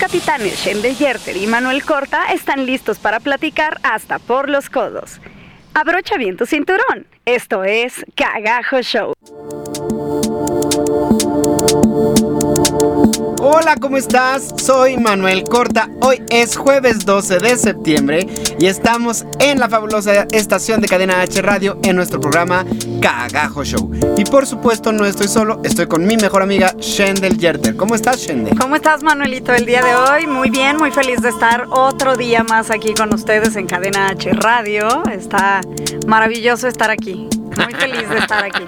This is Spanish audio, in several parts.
Capitanes Shendel Yerter y Manuel Corta están listos para platicar hasta por los codos. Abrocha bien tu cinturón. Esto es Cagajo Show. Hola, ¿cómo estás? Soy Manuel Corta. Hoy es jueves 12 de septiembre y estamos en la fabulosa estación de Cadena H Radio en nuestro programa Cagajo Show. Y por supuesto no estoy solo, estoy con mi mejor amiga Shendel Yerter. ¿Cómo estás, Shendel? ¿Cómo estás, Manuelito, el día de hoy? Muy bien, muy feliz de estar otro día más aquí con ustedes en Cadena H Radio. Está maravilloso estar aquí. Muy feliz de estar aquí.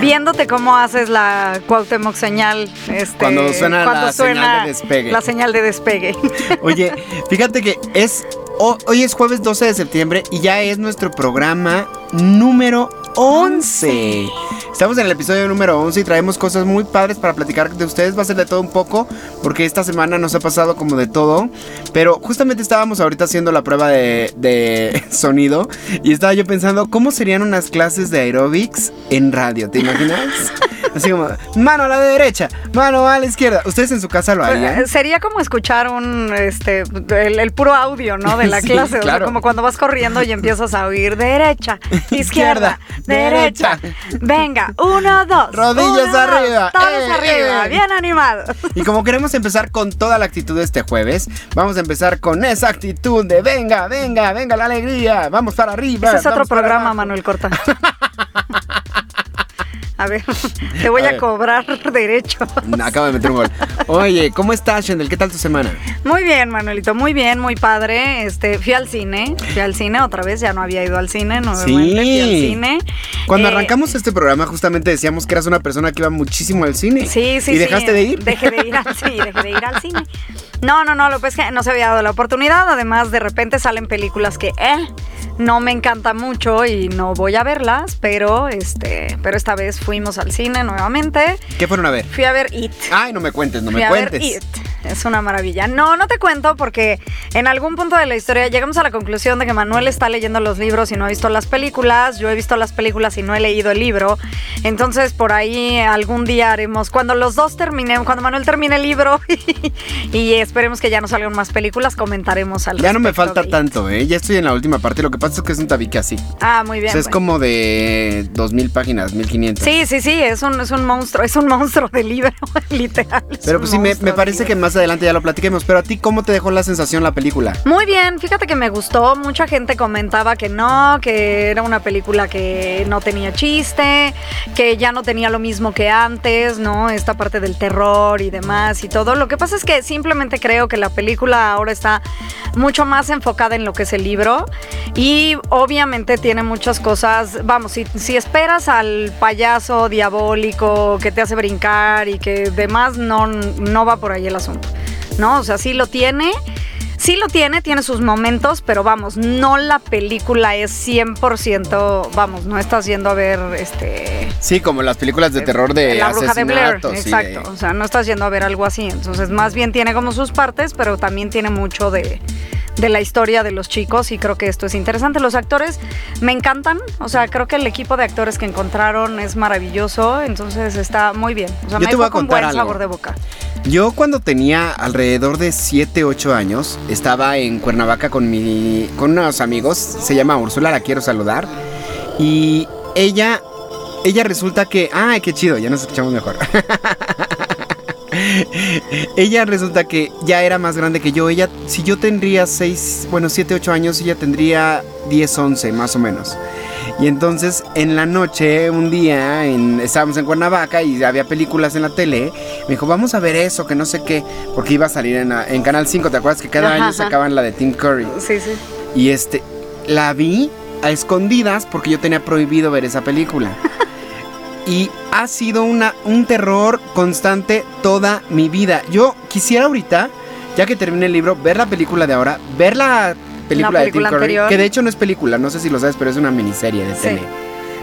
Viéndote cómo haces la Cuauhtémoc señal. Este, Cuando suena la señal de despegue. La señal de despegue. Oye, fíjate que es ho- hoy es jueves 12 de septiembre y ya es nuestro programa número 11. Estamos en el episodio número 11 y traemos cosas muy padres para platicar de ustedes. Va a ser de todo un poco porque esta semana nos ha pasado como de todo. Pero justamente estábamos ahorita haciendo la prueba de, de sonido y estaba yo pensando cómo serían unas clases de aerobics en radio. ¿Te imaginas? Así como, mano a la derecha, mano a la izquierda. ¿Ustedes en su casa lo harían? Sería como escuchar un, este, el, el puro audio, ¿no? De la Sí, clase. O sea, claro. como cuando vas corriendo y empiezas a oír derecha, Izquierda, derecha. Venga, uno, dos. Rodillas uno, dos, arriba, todos eh, arriba, eh. bien animados. Y como queremos empezar con toda la actitud este jueves, vamos a empezar con esa actitud de venga, venga, venga la alegría, vamos para arriba. Ese es otro programa. Manuel Corta. A ver, te voy A cobrar derecho. Acabo de meter un gol. Oye, ¿cómo estás, Shendel? ¿Qué tal tu semana? Muy bien, Manuelito, muy bien, muy padre. Este, fui al cine, fui al cine otra vez, ya no había ido al cine, nuevamente fui al cine. Cuando Eh, arrancamos este programa, justamente decíamos que eras una persona que iba muchísimo al cine. Sí, sí, ¿Y sí. dejaste de ir? Dejé de ir al, sí, dejé de ir al cine. No, no, no, lo que pasa es que no se había dado la oportunidad. Además, de repente salen películas que, eh, no me encanta mucho y no voy a verlas, pero este, pero esta vez fuimos al cine nuevamente. ¿Qué fueron a ver? Fui a ver It. Ay, no me cuentes, no Fui me a ver cuentes. It. Es una maravilla. No, no te cuento porque en algún punto de la historia llegamos a la conclusión de que Manuel está leyendo los libros y no ha visto las películas. Yo he visto las películas y no he leído el libro. Entonces por ahí algún día haremos, cuando los dos terminemos, cuando Manuel termine el libro y esperemos que ya no salgan más películas, comentaremos al Ya no me falta de tanto, ¿eh? Ya estoy en la última parte. Lo que pasa es que es un tabique así. Ah, muy O bien. es como de 2000 páginas, 1500. Sí, sí, sí, es un, es un monstruo, es un monstruo de libro, literal. Pero pues sí, me, me parece que más adelante ya lo platiquemos. Pero a ti, ¿cómo te dejó la sensación la película? Muy bien, fíjate que me gustó. Mucha gente comentaba que no, que era una película que no tenía chiste, que ya no tenía lo mismo que antes, ¿no? Esta parte del terror y demás y todo. Lo que pasa es que simplemente creo que la película ahora está mucho más enfocada en lo que es el libro y obviamente tiene muchas cosas. Vamos, si, si esperas al payaso diabólico que te hace brincar y que demás, no, no va por ahí el asunto. ¿No? O sea, sí lo tiene. Sí lo tiene, tiene sus momentos, pero vamos, no la película es 100%, vamos, no estás yendo a ver este... Sí, como las películas de terror de La bruja de Blair, exacto. de- O sea, no estás yendo a ver algo así. Entonces, más bien tiene como sus partes, pero también tiene mucho de, de la historia de los chicos y creo que esto es interesante. Los actores me encantan, o sea, creo que el equipo de actores que encontraron es maravilloso, entonces está muy bien. O sea, Yo me te voy a contar buen algo. sabor de boca. Yo cuando tenía alrededor de 7, 8 años, estaba en Cuernavaca con, mi, con unos amigos, se llama Úrsula, la quiero saludar, y ella, ella resulta que, ay, qué chido, ya nos escuchamos mejor. ella resulta que ya era más grande que yo, ella, si yo tendría 6, bueno, 7, 8 años, ella tendría 10, 11 más o menos. Y entonces en la noche, un día, en- estábamos en Cuernavaca y había películas en la tele. Me dijo, vamos a ver eso, que no sé qué. Porque iba a salir en, Canal 5, ¿te acuerdas que cada Ajá, año ajá. sacaban la de Tim Curry? Sí, sí. Y este, la vi a escondidas porque yo tenía prohibido ver esa película. Y ha sido una, un terror constante toda mi vida. Yo quisiera ahorita ya que termine el libro, ver la película de ahora, ver la película, de Tim Curry, que de hecho no es película, no sé si lo sabes, pero es una miniserie de Sí. tele.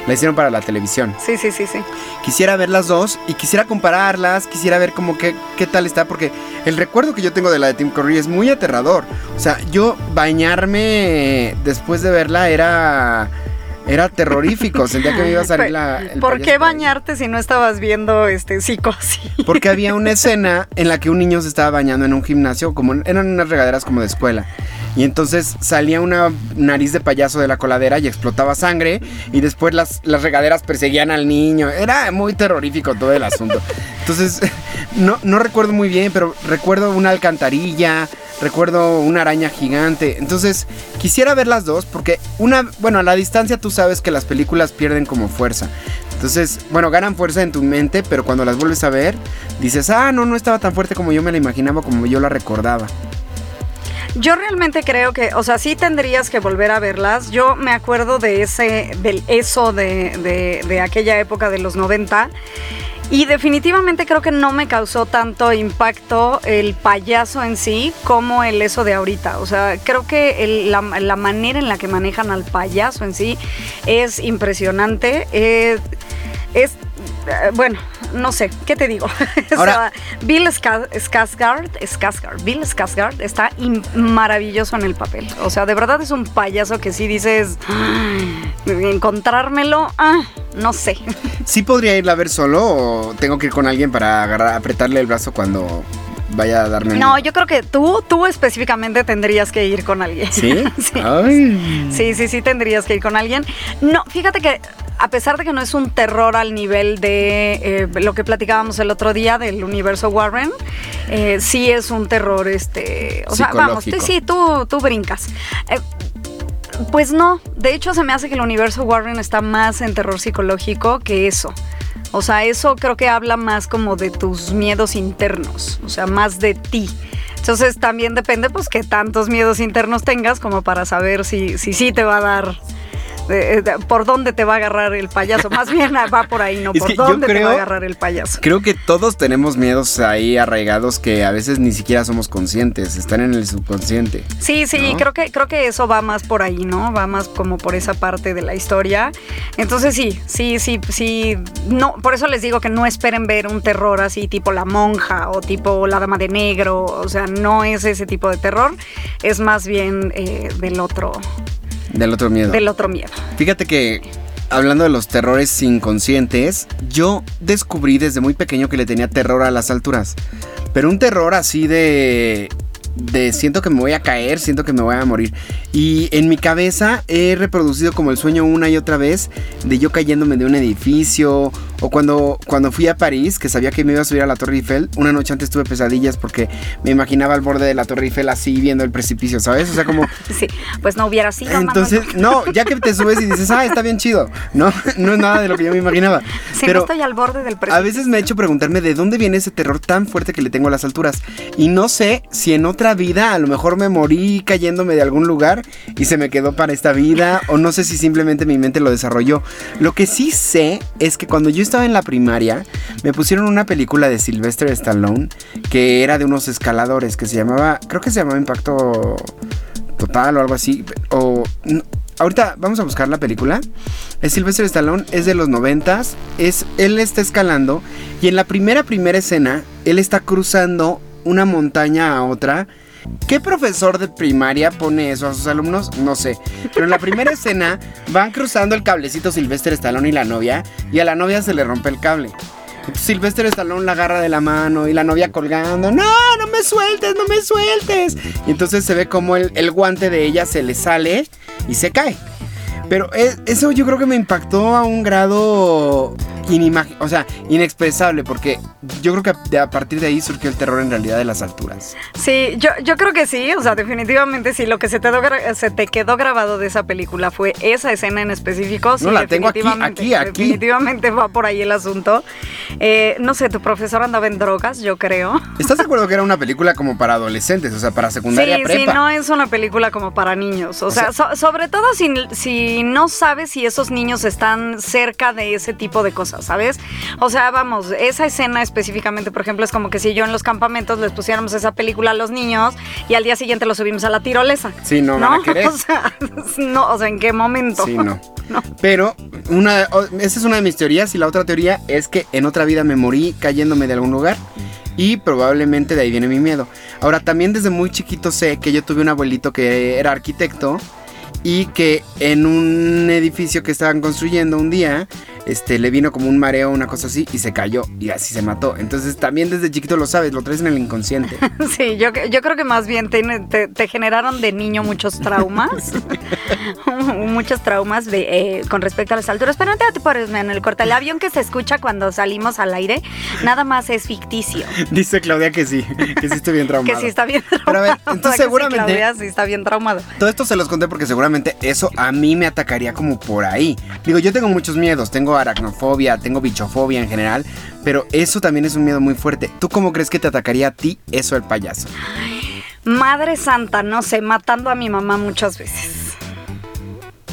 La hicieron para la televisión. Sí, sí, sí, sí. Quisiera ver las dos y quisiera compararlas, quisiera ver como qué, qué tal está, porque el recuerdo que yo tengo de la de Tim Curry es muy aterrador. O sea, yo bañarme después de verla era... Era terrorífico, sentía que me iba a salir la... el ¿Por qué bañarte si no estabas viendo este psicosis? Porque había una escena en la que un niño se estaba bañando en un gimnasio, como eran unas regaderas como de escuela. Y entonces salía una nariz de payaso de la coladera y explotaba sangre. Y después las, las regaderas perseguían al niño. Era muy terrorífico todo el asunto. Entonces, no, no recuerdo muy bien, pero recuerdo una alcantarilla, recuerdo una araña gigante. Entonces, quisiera ver las dos porque una, bueno, a la distancia tú sabes que las películas pierden como fuerza. Entonces, bueno, ganan fuerza en tu mente, pero cuando las vuelves a ver, dices, ah, no, no estaba tan fuerte como yo me la imaginaba, como yo la recordaba. Yo realmente creo que, o sea, sí tendrías que volver a verlas. Yo me acuerdo de ese, del eso de, de- de aquella época de los 90. Y definitivamente creo que no me causó tanto impacto el payaso en sí como el eso de ahorita. O sea, creo que la manera en la que manejan al payaso en sí es impresionante. Eh, es, eh, bueno, no sé, ¿qué te digo? O sea, Bill Ska- Skarsgård, Skarsgård, Bill Skarsgård está maravilloso en el papel. O sea, de verdad es un payaso que sí dices, "Ay, encontrármelo, ah, no sé. ¿Sí podría irla a ver solo o tengo que ir con alguien para agarrar, apretarle el brazo cuando vaya a darme No, yo creo que tú, tú específicamente tendrías que ir con alguien. ¿Sí? sí. Ay. Sí, sí, sí, tendrías que ir con alguien. No, fíjate que a pesar de que no es un terror al nivel de eh, lo que platicábamos el otro día del universo Warren, eh, sí es un terror, este, o sea, vamos, tú- sí, tú, tú brincas. Eh, pues no, de hecho se me hace que el universo Warren está más en terror psicológico que eso. O sea, eso creo que habla más como de tus miedos internos, o sea, más de ti. Entonces también depende pues qué tantos miedos internos tengas como para saber si si sí te va a dar eh, por dónde te va a agarrar el payaso. Más bien va por ahí, ¿no? Es por dónde te va a agarrar el payaso. Creo que todos tenemos miedos ahí arraigados que a veces ni siquiera somos conscientes, están en el subconsciente. Sí, sí, ¿no? creo que creo que eso va más por ahí, ¿no? Va más como por esa parte de la historia. Entonces sí, sí, sí, sí. No, por eso les digo que no esperen ver un terror así tipo La Monja o tipo La Dama de Negro. O sea, no es ese tipo de terror. Es más bien eh, del otro, Del otro miedo. del otro miedo. Fíjate que hablando de los terrores inconscientes, yo descubrí desde muy pequeño que le tenía terror a las alturas. Pero un terror así de de siento que me voy a caer, siento que me voy a morir. Y en mi cabeza he reproducido como el sueño una y otra vez de yo cayéndome de un edificio o cuando cuando fui a París, que sabía que me iba a subir a la Torre Eiffel, una noche antes tuve pesadillas porque me imaginaba al borde de la Torre Eiffel así viendo el precipicio, ¿sabes? O sea, como Sí, pues no hubiera sido. Manuel. entonces, no, ya que te subes y dices, ah, está bien chido. No, no es nada de lo que yo me imaginaba. si Pero no estoy al borde del a precipicio. veces me he hecho preguntarme de dónde viene ese terror tan fuerte que le tengo a las alturas. Y no sé si en otra vida a lo mejor me morí cayéndome de algún lugar y se me quedó para esta vida. O no sé si simplemente mi mente lo desarrolló. Lo que sí sé es que cuando yo estaba en la primaria, me pusieron una película de Sylvester Stallone que era de unos escaladores que se llamaba, creo que se llamaba Impacto Total o algo así. Ahorita vamos a buscar la película. Es Sylvester Stallone, es de los noventas. Es, él está escalando. Y en la primera, primera escena, él está cruzando una montaña a otra. ¿Qué profesor de primaria pone eso a sus alumnos? No sé. Pero en la primera escena van cruzando el cablecito Sylvester Stallone y la novia. Y a la novia se le rompe el cable. Sylvester Stallone la agarra de la mano y la novia colgando. No, no me sueltes, no me sueltes. Y entonces se ve como el, el guante de ella se le sale y se cae. Pero eso yo creo que me impactó a un grado o sea, inexpresable, porque yo creo que a partir de ahí surgió el terror en realidad de las alturas. Sí, yo, yo creo que sí, o sea, definitivamente sí. Lo que se te, se te quedó grabado de esa película fue esa escena en específico. Sí, No, la tengo aquí, aquí, aquí. Definitivamente va por ahí el asunto. Eh, no sé, tu profesor andaba en drogas, yo creo. ¿Estás de acuerdo que era una película como para adolescentes, o sea, para secundaria Sí, prepa? sí, no es una película como para niños. O, O sea, sea- so- sobre todo si, si y no sabes si esos niños están cerca de ese tipo de cosas, ¿sabes? O sea, vamos, esa escena específicamente, por ejemplo, es como que si yo en los campamentos les pusiéramos esa película a los niños y al día siguiente lo subimos a la tirolesa. Sí, no, van a querer. O sea, no, o sea, ¿en qué momento? Sí, no. Pero una, esa es una de mis teorías y la otra teoría es que en otra vida me morí cayéndome de algún lugar y probablemente de ahí viene mi miedo. Ahora también desde muy chiquito sé que yo tuve un abuelito que era arquitecto y que en un edificio que estaban construyendo un día, este, le vino como un mareo, una cosa así, y se cayó y así se mató. Entonces también desde chiquito lo sabes, lo traes en el inconsciente. Sí, yo, yo creo que más bien te, te- te generaron de niño muchos traumas. muchos traumas de, eh, con respecto a las alturas. Pero no te apures, en el corte. El avión que se escucha cuando salimos al aire, nada más es ficticio. Dice Claudia que sí, que sí estoy bien Que traumado. sí está bien Pero a traumado. ver, entonces ¿Verdad que sí, seguramente- Claudia? sí está bien traumado. Todo esto se los conté porque seguramente eso a mí me atacaría como por ahí. Digo, yo tengo muchos miedos, tengo aracnofobia, tengo bichofobia en general, pero eso también es un miedo muy fuerte. ¿Tú cómo crees que te atacaría a ti eso el payaso? Madre Santa, no sé, matando a mi mamá muchas veces.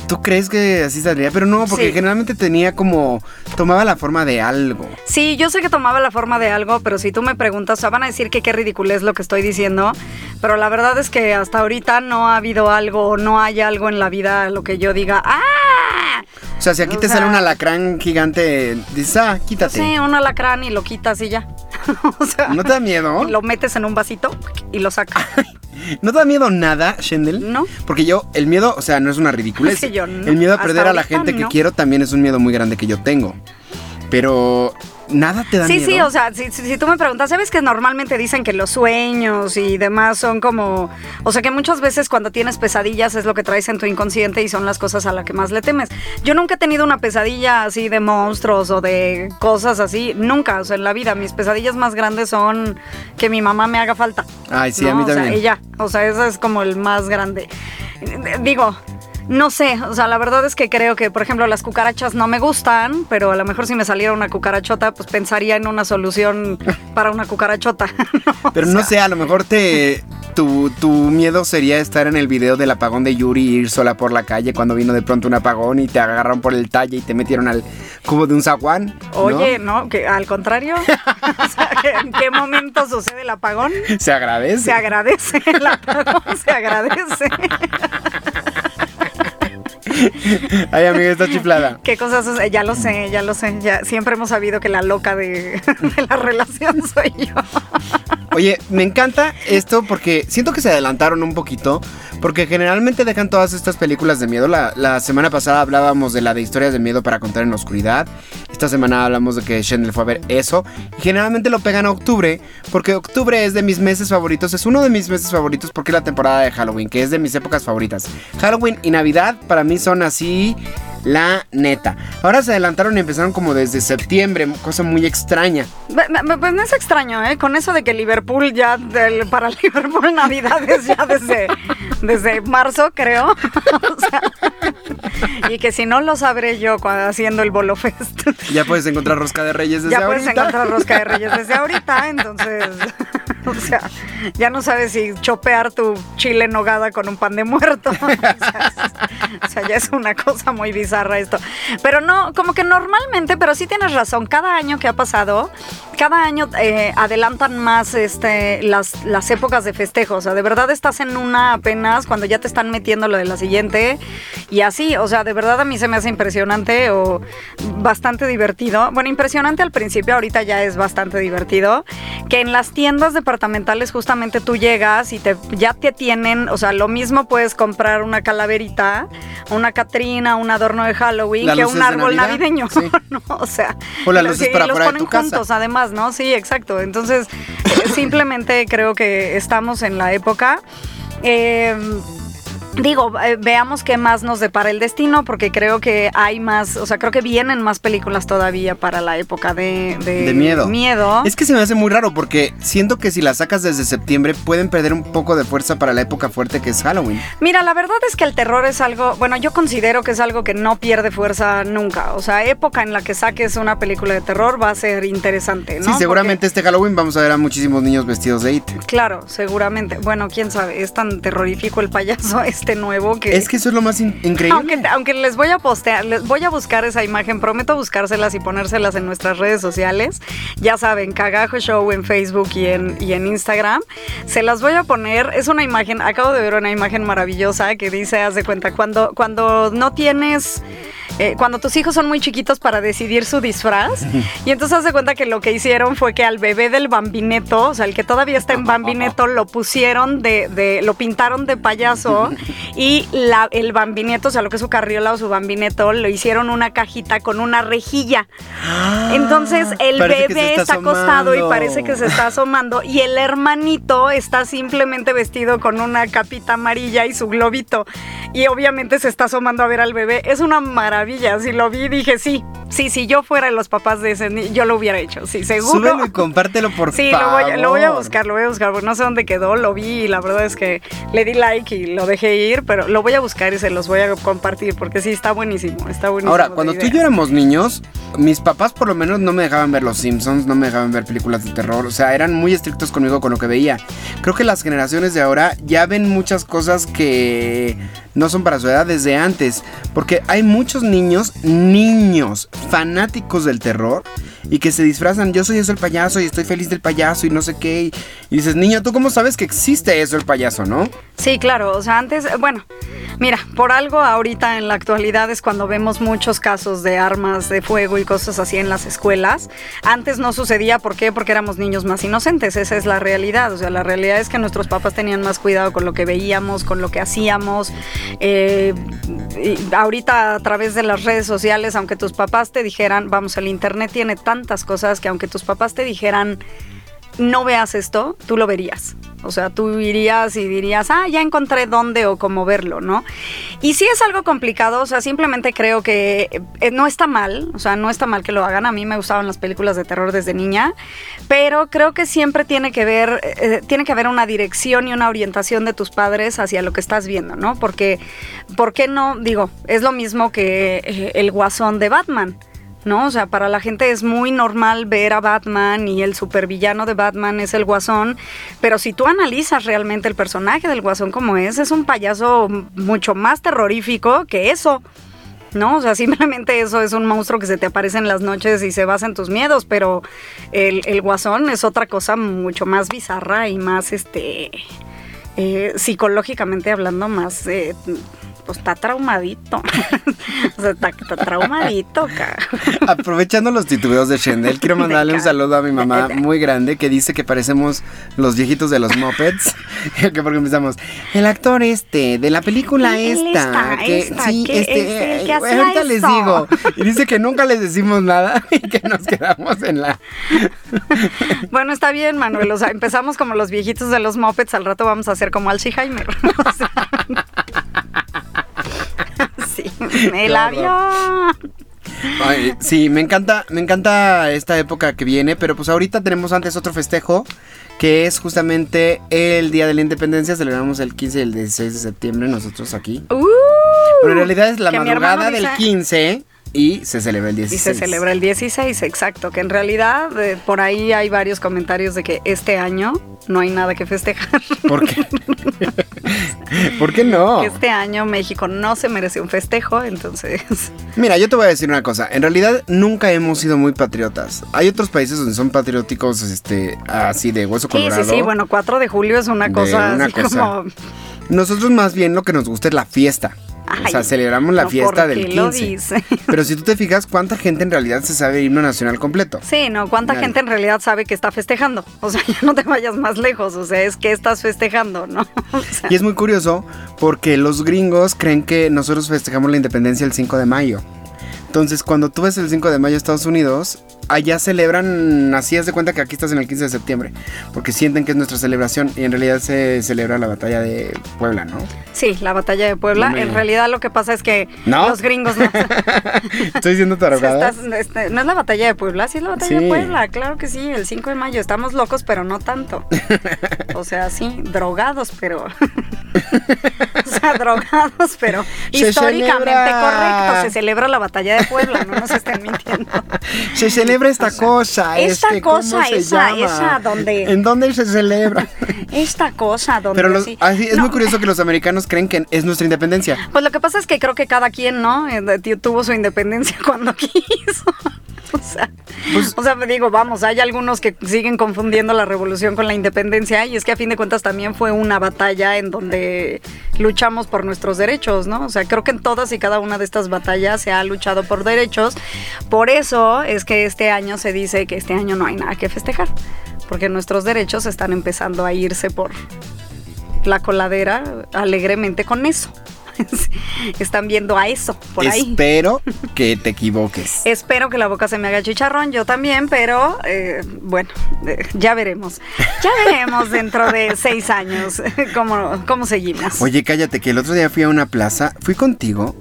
¿Tú crees que así saldría? Pero no, porque Sí. generalmente tenía como tomaba la forma de algo. Sí, yo sé que tomaba la forma de algo, pero si tú me preguntas, o sea, van a decir que qué ridículo es lo que estoy diciendo, pero la verdad es que hasta ahorita no ha habido algo, no hay algo en la vida a lo que yo diga, ¡ah! O sea, si aquí O te sea- sale un alacrán gigante, dices, ah, quítate. Sí, un alacrán y lo quitas y ya. o sea, ¿No te da miedo? lo metes en un vasito y lo sacas. ¿No te da miedo nada, Shendel? No. Porque yo, el miedo, o sea, no es una ridiculez. Yo no. El miedo a perder a la gente que quiero también es un miedo muy grande que yo tengo. Pero nada te da Sí, miedo. sí, o sea, si, tú me preguntas, ¿sabes que normalmente dicen que los sueños y demás son como, o sea, que muchas veces cuando tienes pesadillas es lo que traes en tu inconsciente y son las cosas a las que más le temes? Yo nunca he tenido una pesadilla así de monstruos o de cosas así, nunca, o sea, en la vida mis pesadillas más grandes son que mi mamá me haga falta. Ay, sí, ¿no? a mí O sea, también. ella, o sea, esa es como el más grande. Digo, no sé, o sea, la verdad es que creo que, por ejemplo, las cucarachas no me gustan, pero a lo mejor si me saliera una cucarachota, pues pensaría en una solución para una cucarachota. ¿no? Pero O no sea, sé, a lo mejor te tu, tu miedo sería estar en el video del apagón de Yuri y ir sola por la calle cuando vino de pronto un apagón y te agarraron por el talle y te metieron al cubo de un zaguán. ¿no? Oye, ¿no? Que al contrario, o sea, ¿en qué momento sucede el apagón? se agradece. Se agradece, el apagón se agradece. Ay, amiga, está chiflada. ¿Qué cosas? Ya lo sé, ya lo sé. Ya siempre hemos sabido que la loca de, de la relación soy yo. Oye, me encanta esto porque siento que se adelantaron un poquito. Porque generalmente dejan todas estas películas de miedo. La, la semana pasada hablábamos de la de historias de miedo para contar en la oscuridad. Esta semana hablamos de que Shendel fue a ver eso. Y generalmente lo pegan a octubre. Porque octubre es de mis meses favoritos. Es uno de mis meses favoritos porque es la temporada de Halloween. Que es de mis épocas favoritas. Halloween y Navidad para mí son así. La neta. Ahora se adelantaron y empezaron como desde septiembre. Cosa muy extraña. Pues no es extraño, ¿eh? Con eso de que Liverpool ya, del- para Liverpool Navidad es ya desde, desde marzo, creo. O sea, y que si no lo sabré yo cuando haciendo el Bolo Fest. Ya puedes encontrar rosca de reyes desde ya puedes ahorita. encontrar rosca de reyes desde ahorita, entonces, o sea, ya no sabes si chopear tu chile en nogada con un pan de muerto. O sea, ya es una cosa muy bizarra esto. Pero no, como que normalmente, pero sí tienes razón, cada año que ha pasado, cada año eh, adelantan más este, las, las épocas de festejo. O sea, de verdad estás en una apenas cuando ya te están metiendo lo de la siguiente y así. O sea, de verdad a mí se me hace impresionante o bastante divertido. Bueno, impresionante al principio, ahorita ya es bastante divertido. Que en las tiendas departamentales justamente tú llegas y te, ya te tienen, o sea, lo mismo puedes comprar una calaverita, una catrina, un adorno de Halloween Las que un árbol Navidad, navideño. sí. ¿no? O sea, O las luces sí, para los ponen casa. juntos además, ¿no? Sí, exacto. Entonces, eh, simplemente creo que estamos en la época. eh, Digo, eh, veamos qué más nos depara el destino, porque creo que hay más, o sea, creo que vienen más películas todavía para la época de, de, De miedo. miedo. Es que se me hace muy raro porque siento que si las sacas desde septiembre pueden perder un poco de fuerza para la época fuerte que es Halloween. Mira, la verdad es que el terror es algo, bueno, yo considero que es algo que no pierde fuerza nunca. O sea, época en la que saques una película de terror va a ser interesante, ¿no? Sí, seguramente este Halloween vamos a ver a muchísimos niños vestidos de It. Porque- claro, seguramente. Bueno, quién sabe, es tan terrorífico el payaso este. Este nuevo que... Es que eso es lo más in- increíble. Aunque, aunque les voy a postear, les voy a buscar esa imagen, prometo buscárselas y ponérselas en nuestras redes sociales. Ya saben, Cagajo Show en Facebook y en, y en Instagram. Se las voy a poner, es una imagen, acabo de ver una imagen maravillosa que dice, haz de cuenta, cuando, cuando no tienes... eh, cuando tus hijos son muy chiquitos para decidir su disfraz. Y entonces haz de cuenta que lo que hicieron fue que al bebé del bambineto, o sea, el que todavía está en bambineto, lo pusieron de, de- lo pintaron de payaso y la, el bambineto, o sea, lo que es su carriola o su bambineto, lo hicieron una cajita con una rejilla. Entonces el Ah, que se bebé está está acostado y parece que se está asomando y el hermanito está simplemente vestido con una capita amarilla y su globito y obviamente se está asomando a ver al bebé. Es una maravilla. Si lo vi dije sí, sí, si yo fuera los papás de ese ni- yo lo hubiera hecho. Sí, seguro. Súbelo y compártelo, por Sí, favor. lo a- lo voy a buscar, lo voy a buscar, porque no sé dónde quedó, lo vi y la verdad es que le di like y lo dejé pero lo voy a buscar y se los voy a compartir porque sí, está buenísimo, está buenísimo. Ahora, cuando tú y yo éramos niños, mis papás por lo menos no me dejaban ver Los Simpsons, no me dejaban ver películas de terror, o sea, eran muy estrictos conmigo con lo que veía. Creo que las generaciones de ahora ya ven muchas cosas que no son para su edad desde antes, porque hay muchos niños, niños fanáticos del terror y que se disfrazan, yo soy eso el payaso y estoy feliz del payaso y no sé qué, y, y dices, niño, ¿tú cómo sabes que existe eso el payaso, no? Sí, claro, o sea, antes, bueno, mira, por algo ahorita en la actualidad es cuando vemos muchos casos de armas de fuego y cosas así en las escuelas. Antes no sucedía, ¿por qué? Porque éramos niños más inocentes, esa es la realidad, o sea, la realidad es que nuestros papás tenían más cuidado con lo que veíamos, con lo que hacíamos. eh, ahorita a través de las redes sociales, aunque tus papás te dijeran, vamos, el internet tiene tantas cosas que aunque tus papás te dijeran, no veas esto, tú lo verías. O sea, tú irías y dirías, ah, ya encontré dónde o cómo verlo, ¿no? Y sí es algo complicado, o sea, simplemente creo que eh, no está mal, o sea, no está mal que lo hagan. A mí me gustaban las películas de terror desde niña, pero creo que siempre tiene que ver, eh, tiene que haber una dirección y una orientación de tus padres hacia lo que estás viendo, ¿no? Porque, ¿por qué no? Digo, es lo mismo que eh, el guasón de Batman. ¿No? O sea, para la gente es muy normal ver a Batman y el supervillano de Batman es el guasón, pero si tú analizas realmente el personaje del guasón como es, es un payaso mucho más terrorífico que eso. ¿no? O sea, simplemente eso es un monstruo que se te aparece en las noches y se basa en tus miedos, pero el, el guasón es otra cosa mucho más bizarra y más, este, eh, psicológicamente hablando, más, eh, pues está traumadito. o sea, está, está traumadito, ca. Aprovechando los titubeos de Shendel, quiero mandarle un saludo a mi mamá muy grande que dice que parecemos los viejitos de los Muppets. que porque empezamos, el actor este, de la película esta, está, que esta, sí, que este, es el que eh, ahorita les digo. Y dice que nunca les decimos nada y que nos quedamos en la. Bueno, está bien, Manuel. O sea, empezamos como los viejitos de los Muppets, al rato vamos a hacer como Alzheimer. Sí, el avión. Ay, sí, me encanta, me encanta esta época que viene, pero pues ahorita tenemos antes otro festejo que es justamente el Día de la Independencia, celebramos el 15 y el 16 de septiembre nosotros aquí. Uh, Pero en realidad es la madrugada del dice- 15 y se celebra el Y 16. se celebra el 16, exacto. Que en realidad eh, por ahí hay varios comentarios de que este año no hay nada que festejar. ¿Por qué? ¿Por qué no? Este año México no se merece un festejo, entonces. Mira, yo te voy a decir una cosa. En realidad nunca hemos sido muy patriotas. Hay otros países donde son patrióticos, este, así de hueso Sí, colorado. sí, sí. Bueno, 4 de julio es una cosa una así cosa. como. Nosotros más bien lo que nos gusta es la fiesta. O sea, celebramos la no, fiesta ¿por del qué lo 15. dice? Pero si tú te fijas, ¿cuánta gente en realidad se sabe el himno nacional completo? Sí, no, ¿cuánta Nadie. gente en realidad sabe que está festejando? O sea, ya no te vayas más lejos, o sea, es que estás festejando, ¿no? O sea, Y es muy curioso porque los gringos creen que nosotros festejamos la independencia el 5 de mayo. Entonces, cuando tú ves el 5 de mayo a Estados Unidos, allá celebran, así haz de cuenta que aquí estás en el 15 de septiembre, porque sienten que es nuestra celebración y en realidad se celebra la batalla de Puebla, ¿no? sí, la batalla de Puebla. No me- En realidad lo que pasa es que ¿No? los gringos no. Estoy diciendo O sea, tarogada. este, no es la batalla de Puebla, sí es la batalla Sí. de Puebla, claro que sí, el 5 de mayo. Estamos locos, pero no tanto. O sea, sí, drogados, pero. o sea, drogados, pero Se históricamente celebra- correcto. Se celebra la batalla de Puebla, no nos estén mintiendo. Se celebra esta cosa. esta este, ¿cómo cosa, se esa- llama? esa donde- ¿En dónde se celebra? Esta cosa donde Pero los- sí- así, es No, muy curioso que los americanos creen que es nuestra independencia. Pues lo que pasa es que creo que cada quien, ¿no? Eh, Tuvo su independencia cuando quiso. O sea, Pues- o sea, me digo, vamos, hay algunos que siguen confundiendo la revolución con la independencia y es que a fin de cuentas también fue una batalla en donde luchamos por nuestros derechos, ¿no? O sea, creo que en todas y cada una de estas batallas se ha luchado por derechos. Por eso es que este año se dice que este año no hay nada que festejar, porque nuestros derechos están empezando a irse por la coladera alegremente con eso. Están viendo a eso por ahí. Espero que te equivoques. Espero que la boca se me haga chicharrón, yo también, pero eh, bueno, eh, ya veremos. Ya veremos dentro de seis años cómo, cómo seguimos. Oye, cállate, que el otro día fui a una plaza. Fui contigo.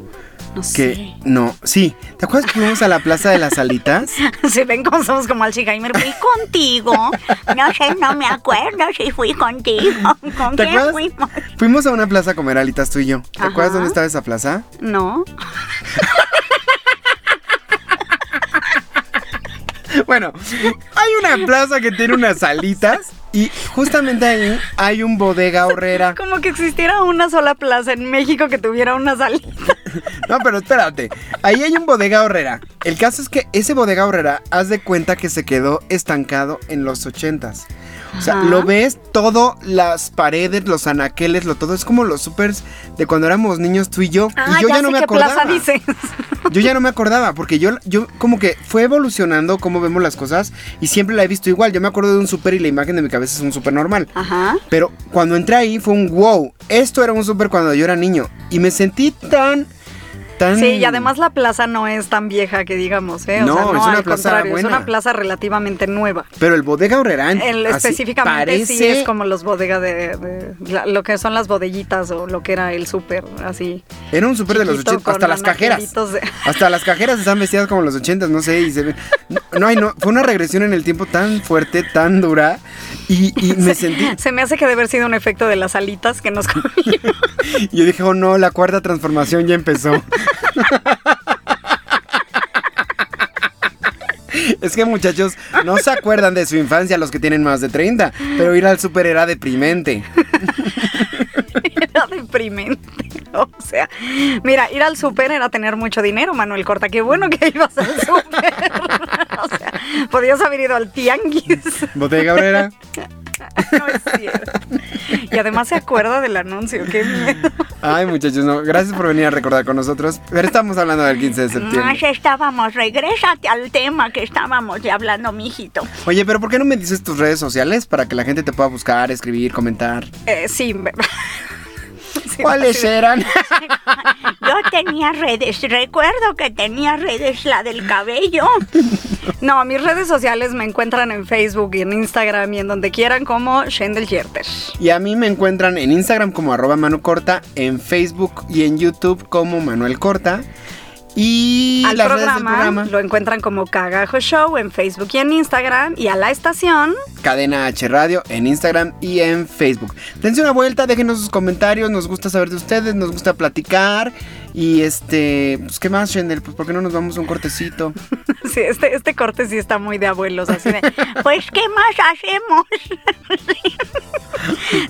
No Que sé. no, sí. ¿Te acuerdas que fuimos a la plaza de las alitas? Si ven cómo somos como Alzheimer, fui contigo. No sé, no me acuerdo si fui contigo. ¿Con ¿Te quién acuerdas? fuimos? Fuimos a una plaza a comer alitas tú y yo. ¿Te Ajá. acuerdas dónde estaba esa plaza? No. Bueno, hay una plaza que tiene unas alitas y justamente ahí hay un bodega horrera. Como que existiera una sola plaza en México que tuviera una salida. No, pero espérate. Ahí hay un bodega horrera. El caso es que ese bodega horrera, haz de cuenta que se quedó estancado en los ochentas. O sea, lo ves todo, las paredes, los anaqueles, lo todo. Es como los supers de cuando éramos niños tú y yo. Ah, y yo ya, no me qué acordaba. plaza dices. Yo ya no me acordaba, porque yo, yo como que fue evolucionando cómo vemos las cosas y siempre la he visto igual. Yo me acuerdo de un super y la imagen de mi cabeza es un super normal. Ajá. Pero cuando entré ahí fue un wow. Esto era un super cuando yo era niño. Y me sentí tan. Tan. Sí, y además la plaza no es tan vieja que digamos, ¿eh? O No, sea, no, es una al plaza contrario, buena. es una plaza relativamente nueva. Pero el bodega. El, así específicamente sí es como los bodegas de, lo que son las bodeguitas o lo que era el súper, así. Era un super de los chiquito 80. con Hasta las cajeras. de- Hasta las cajeras están vestidas como los 80, no sé. Y se ven. No, ay, no. Fue una regresión en el tiempo tan fuerte, tan dura. Y, y me sentí. Se me hace que debe haber sido un efecto de las alitas que nos comimos. Yo dije, oh no, la cuarta transformación ya empezó. Es que muchachos, no se acuerdan de su infancia los que tienen más de 30, pero ir al súper era deprimente. Era deprimente. O sea, mira, ir al súper era tener mucho dinero, Manuel Corta. Qué bueno que ibas al súper. o sea, podías haber ido al tianguis. Botella Cabrera. no es cierto. Y además se acuerda del anuncio. Qué miedo. Ay, muchachos, no, gracias por venir a recordar con nosotros. Pero estamos hablando del 15 de septiembre. Más estábamos, regrésate al tema que estábamos ya hablando, mijito. Oye, pero ¿por qué no me dices tus redes sociales para que la gente te pueda buscar, escribir, comentar? Eh, sí. Sí, ¿Cuáles sí. eran? Yo tenía redes, recuerdo que tenía redes, la del cabello. No, mis redes sociales me encuentran en Facebook y en Instagram y en donde quieran como Shendel Yerter. Y a mí me encuentran en Instagram como arroba Manu Corta, en Facebook y en YouTube como Manuel Corta. Y Al las redes del programa, programa, lo encuentran como Cagajo Show en Facebook y en Instagram y a la estación Cadena H Radio en Instagram y en Facebook. Dense una vuelta, déjenos sus comentarios, nos gusta saber de ustedes, nos gusta platicar. Y este, pues qué más, Shendel, pues por qué no nos vamos a un cortecito. Sí, este, este corte sí está muy de abuelos, así de... Pues, ¿qué más hacemos?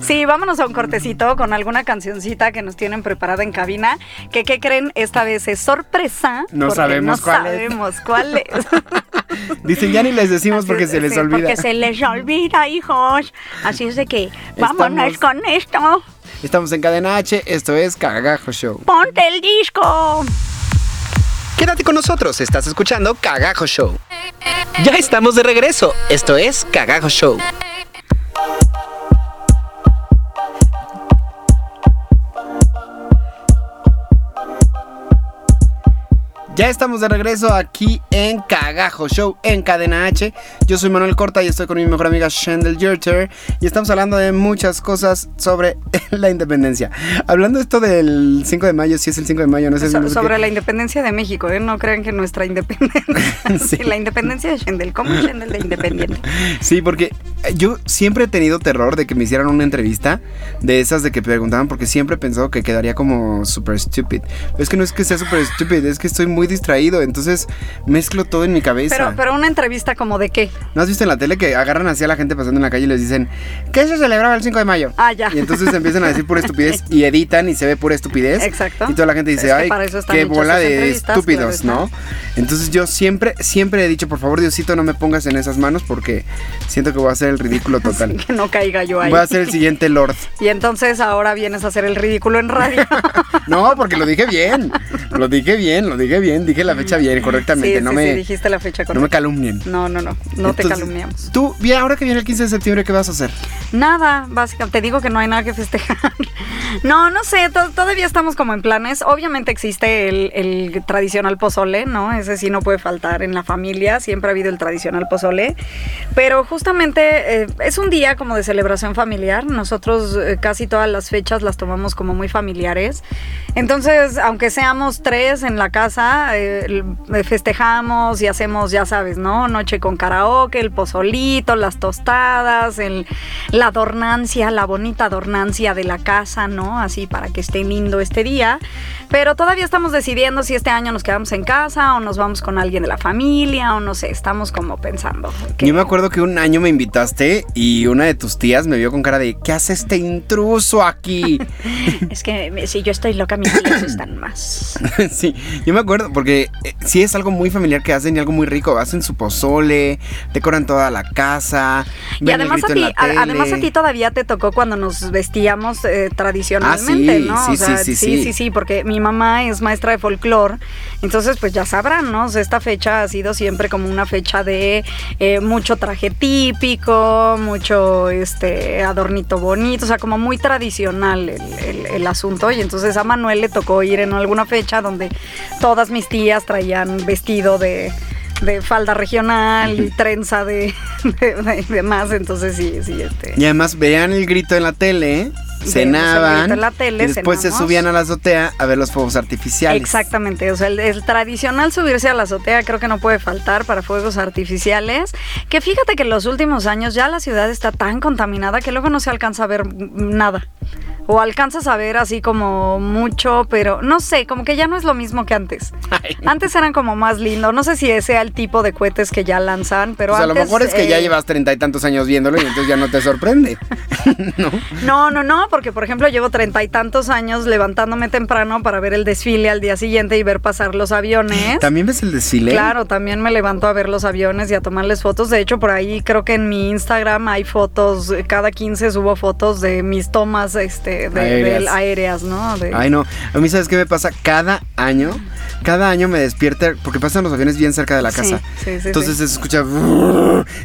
Sí, vámonos a un cortecito con alguna cancioncita que nos tienen preparada en cabina. Que, ¿qué creen? Esta vez es sorpresa. No sabemos no cuál es. sabemos cuál es. Dicen, ya ni les decimos Así porque es, se les sí, olvida. Porque se les olvida, hijos. Así es de que vámonos Estamos- con esto. Estamos en Cadena H, esto es Cagajo Show. Ponte el disco. Quédate con nosotros, estás escuchando Cagajo Show. Ya estamos de regreso, esto es Cagajo Show. Ya estamos de regreso aquí en Cagajo Show en Cadena H. Yo soy Manuel Corta y estoy con mi mejor amiga Shendel Yerter y estamos hablando de muchas cosas sobre la independencia. Hablando esto del 5 de mayo, si es el 5 de mayo, no sé So- sobre la independencia de México, ¿eh? No crean que nuestra independencia. Sí. La independencia de Shendel. ¿Cómo es Shendel de independiente? Sí, porque yo siempre he tenido terror de que me hicieran una entrevista de esas de que preguntaban porque siempre he pensado que quedaría como super stupid. Es que no es que sea super stupid, es que estoy muy distraído, entonces mezclo todo en mi cabeza. Pero, pero una entrevista como de qué? ¿No has visto en la tele que agarran así a la gente pasando en la calle y les dicen que se celebraba el 5 de mayo? Ah, ya. Y entonces empiezan a decir pura estupidez y editan y se ve pura estupidez. Exacto. Y toda la gente dice, Es que ay, qué bola de estúpidos, claro ¿no? Entonces yo siempre, siempre he dicho, por favor, Diosito, no me pongas en esas manos porque siento que voy a hacer el ridículo total. Que no caiga yo ahí. Voy a ser el siguiente Lord. Y entonces ahora vienes a hacer el ridículo en radio. No, porque lo dije bien. Lo dije bien, lo dije bien. Dije la fecha bien, correctamente. sí, no, sí, me, sí, dijiste la fecha no me correcta. calumnien. No, no, no, no te Entonces, calumniamos. Tú, bien, ahora que viene el 15 de septiembre, ¿qué vas a hacer? Nada, básicamente, te digo que no hay nada que festejar. No, no sé, to- todavía estamos como en planes. Obviamente existe el, el tradicional pozole, ¿no? Ese sí no puede faltar en la familia, siempre ha habido el tradicional pozole. Pero justamente eh, es un día como de celebración familiar. Nosotros eh, casi todas las fechas las tomamos como muy familiares. Entonces, aunque seamos tres en la casa, eh, eh, festejamos y hacemos, ya sabes, ¿no? Noche con karaoke, el pozolito, las tostadas, el, la adornancia, la bonita adornancia de la casa, ¿no? Así para que esté lindo este día. Pero todavía estamos decidiendo si este año nos quedamos en casa o nos vamos con alguien de la familia o no sé, estamos como pensando. que- Yo me acuerdo que un año me invitaste y una de tus tías me vio con cara de ¿qué hace este intruso aquí? Es que si yo estoy loca, mis tíos están más. sí, yo me acuerdo porque eh, sí es algo muy familiar que hacen y algo muy rico. Hacen su pozole, decoran toda la casa. Y además a, ti, a- además a ti todavía te tocó cuando nos vestíamos eh, tradicionalmente, Ah, sí, ¿no? sí, O sea, sí, sí, sí, sí. sí, sí, porque mi mamá es maestra de folclore, entonces pues ya sabrán, ¿no? O sea, esta fecha ha sido siempre como una fecha de eh, mucho traje típico, mucho este adornito bonito, o sea, como muy tradicional el, el- el asunto. Y entonces a Manuel le tocó ir en alguna fecha donde todas mis tías traían vestido de de falda regional y trenza de, de, de- de más, entonces sí, sí, este. Y además veían el grito en la tele, el cenaban la tele, y después se subían a la azotea a ver los fuegos artificiales. Exactamente, o sea, el, el tradicional subirse a la azotea creo que no puede faltar para fuegos artificiales, que fíjate que en los últimos años ya la ciudad está tan contaminada que luego no se alcanza a ver nada. O alcanzas a ver así como mucho, pero no sé, como que ya no es lo mismo que antes. Antes eran como más lindo. No sé si ese sea el tipo de cohetes que ya lanzan, pero a antes. lo mejor es que ya eh, llevas treinta y tantos años viéndolo y entonces ya no te sorprende. ¿No? No, no, no, porque por ejemplo llevo treinta y tantos años levantándome temprano para ver el desfile al día siguiente y ver pasar los aviones. ¿También ves el desfile? Claro, también me levanto a ver los aviones y a tomarles fotos. De hecho, por ahí creo que en mi Instagram hay fotos, cada 15 subo fotos de mis tomas este, de, Aéreas. ¿no? De- Ay, no. A mí, ¿sabes qué me pasa? Cada año, cada año me despierta, porque pasan los aviones bien cerca de la casa. sí, sí, Entonces se escucha,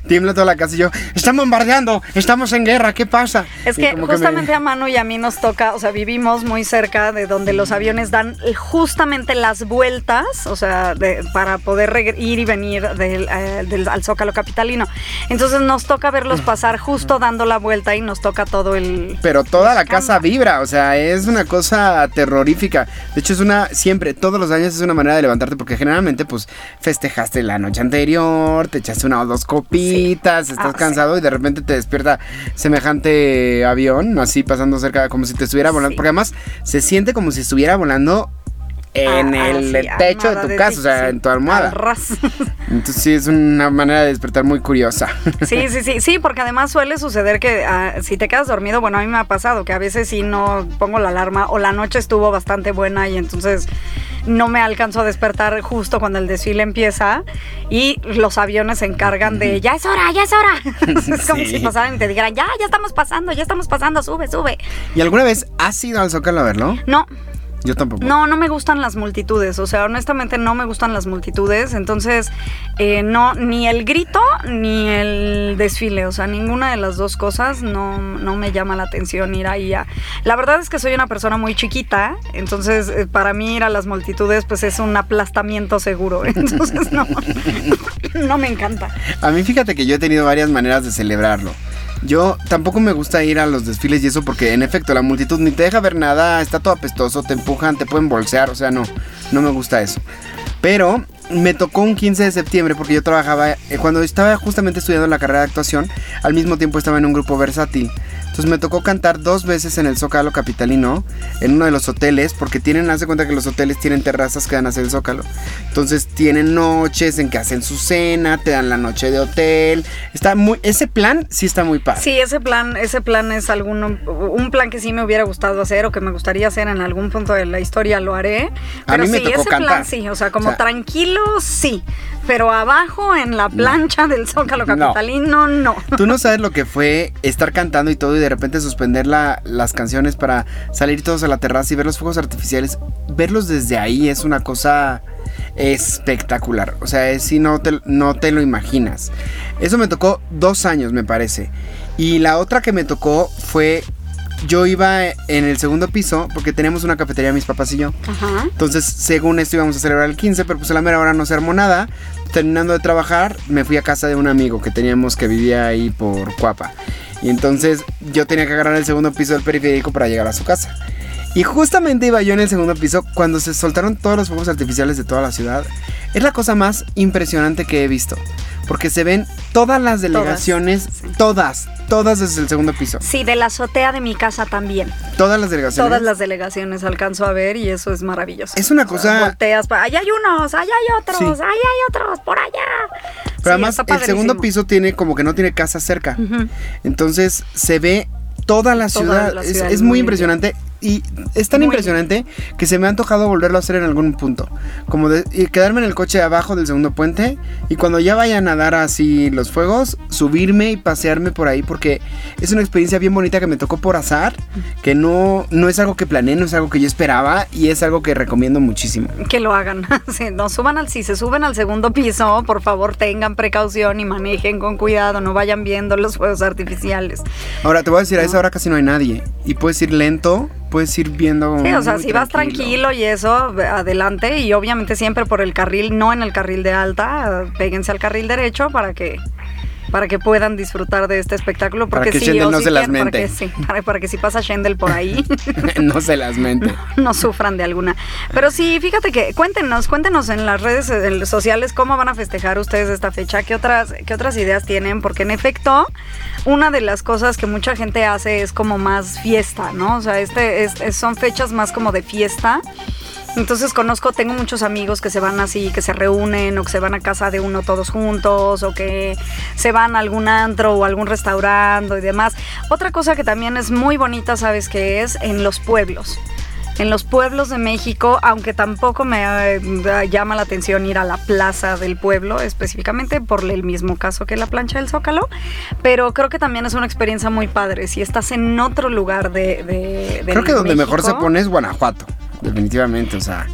tiembla toda la casa y yo, están bombardeando, estamos en guerra, ¿qué pasa? Es que me- justamente a Manu y a mí nos toca, o sea, vivimos muy cerca de donde los aviones dan eh, justamente las vueltas, o sea, de- para poder ir y venir del, eh, del- al Zócalo Capitalino. Entonces nos toca verlos pasar justo dando la vuelta y nos toca todo el... Pero toda la casa vibra, o sea, es una cosa terrorífica. De hecho, es una, siempre, todos los años es una manera de levantarte, porque generalmente, pues, festejaste la noche anterior, te echaste una o dos copitas, estás Ah, sí. cansado y de repente te despierta semejante avión, así como si te estuviera volando, Sí. porque además se siente como si estuviera volando en Ah, el sí, techo de tu de casa, ti, o sea, sí, en tu almohada. al ras. Entonces sí, es una manera de despertar muy curiosa. Sí, sí, sí, sí, porque además suele suceder que ah, si te quedas dormido, bueno, a mí me ha pasado que a veces sí no pongo la alarma o la noche estuvo bastante buena y entonces no me alcanzo a despertar justo cuando el desfile empieza y los aviones se encargan de ya es hora, ya es hora. es como Sí. si pasaran y te dijeran ya, ya estamos pasando, ya estamos pasando, sube, sube. ¿Y alguna vez has ido al Zócalo a verlo? No, Yo tampoco. No, no me gustan las multitudes, o sea, honestamente no me gustan las multitudes, entonces eh, no, ni el grito ni el desfile, o sea, ninguna de las dos cosas no, no me llama la atención ir ahí a... La verdad es que soy una persona muy chiquita, entonces eh, para mí ir a las multitudes pues es un aplastamiento seguro, entonces no, no me encanta. A mí fíjate que yo he tenido varias maneras de celebrarlo. Yo tampoco me gusta ir a los desfiles y eso porque en efecto la multitud ni te deja ver nada, está todo apestoso, te empujan, te pueden bolsear, o sea, no, no me gusta eso. Pero me tocó un 15 de septiembre porque yo trabajaba, eh, cuando estaba justamente estudiando la carrera de actuación, al mismo tiempo estaba en un grupo versátil. Entonces me tocó cantar dos veces en el Zócalo Capitalino, en uno de los hoteles, porque tienen, hace cuenta que los hoteles tienen terrazas que dan hacia el Zócalo. Entonces tienen noches en que hacen su cena, te dan la noche de hotel. Está muy, ese plan sí está muy padre. Sí, ese plan, ese plan es algún, un plan que sí me hubiera gustado hacer o que me gustaría hacer en algún punto de la historia, lo haré. A Pero mí me sí, tocó ese plan cantar. sí, o sea, como O sea- tranquilo, sí. Pero abajo en la plancha del Zócalo No. Capitalino, no. Tú no sabes lo que fue estar cantando y todo y de repente suspender la- las canciones para salir todos a la terraza y ver los fuegos artificiales. Verlos desde ahí es una cosa espectacular. O sea, es si no te, no te lo imaginas. Eso me tocó dos años, me parece. Y la otra que me tocó fue... Yo iba en el segundo piso porque teníamos una cafetería mis papás y yo. Ajá. Entonces, según esto íbamos a celebrar el 15, pero pues a la mera hora no se armó nada. Terminando de trabajar, me fui a casa de un amigo que teníamos que vivía ahí por Cuapa. Y entonces yo tenía que agarrar el segundo piso del periférico para llegar a su casa. Y justamente iba yo en el segundo piso cuando se soltaron todos los fuegos artificiales de toda la ciudad. Es la cosa más impresionante que he visto. Porque se ven todas las delegaciones, todas, todas desde el segundo piso. Sí, de la azotea de mi casa también. Todas las delegaciones. Todas las delegaciones alcanzo a ver y eso es maravilloso. Es una O sea, cosa- volteas para allá hay unos, allá hay otros, Sí. allá hay otros, por allá. Pero Sí, además el segundo piso tiene como que no tiene casa cerca. Entonces se ve toda la Toda ciudad. la Es- ciudad es, es muy muy impresionante. Y es tan Muy impresionante que se me ha antojado volverlo a hacer en algún punto. Como de y quedarme en el coche abajo del segundo puente. Y cuando ya vayan a dar así los fuegos, subirme y pasearme por ahí. Porque es una experiencia bien bonita que me tocó por azar. Que no, no es algo que planeé, no es algo que yo esperaba. Y es algo que recomiendo muchísimo. Que lo hagan. Sí, no suban al, si se suben al segundo piso, por favor tengan precaución y manejen con cuidado, no vayan viendo los fuegos artificiales. Ahora te voy a decir, a esa hora casi no hay nadie. Y puedes ir lento, puedes ir viendo. Sí, o sea, si vas tranquilo y eso, adelante y obviamente siempre por el carril, no en el carril de alta, péguense al carril derecho para que para que puedan disfrutar de este espectáculo Para porque que sí, Shendel no sí se las quieren, para mente. que, sí, para, para que si pasa Shendel por ahí no se las mente. no sufran de alguna. Pero sí, fíjate que cuéntenos, cuéntenos en las redes eh, sociales cómo van a festejar ustedes esta fecha, qué otras, qué otras ideas tienen, porque en efecto, una de las cosas que mucha gente hace es como más fiesta, ¿no? O sea, este es- es- son fechas más como de fiesta. Entonces conozco, tengo muchos amigos que se van así, que se reúnen o que se van a casa de uno todos juntos o que se van a algún antro o algún restaurante y demás. Otra cosa que también es muy bonita, ¿sabes qué es? En los pueblos. En los pueblos de México, aunque tampoco me eh, llama la atención ir a la plaza del pueblo, específicamente por el mismo caso que la plancha del Zócalo, pero creo que también es una experiencia muy padre. Si estás en otro lugar de... de- de Creo que donde mejor se pone es Guanajuato. Definitivamente, o sea.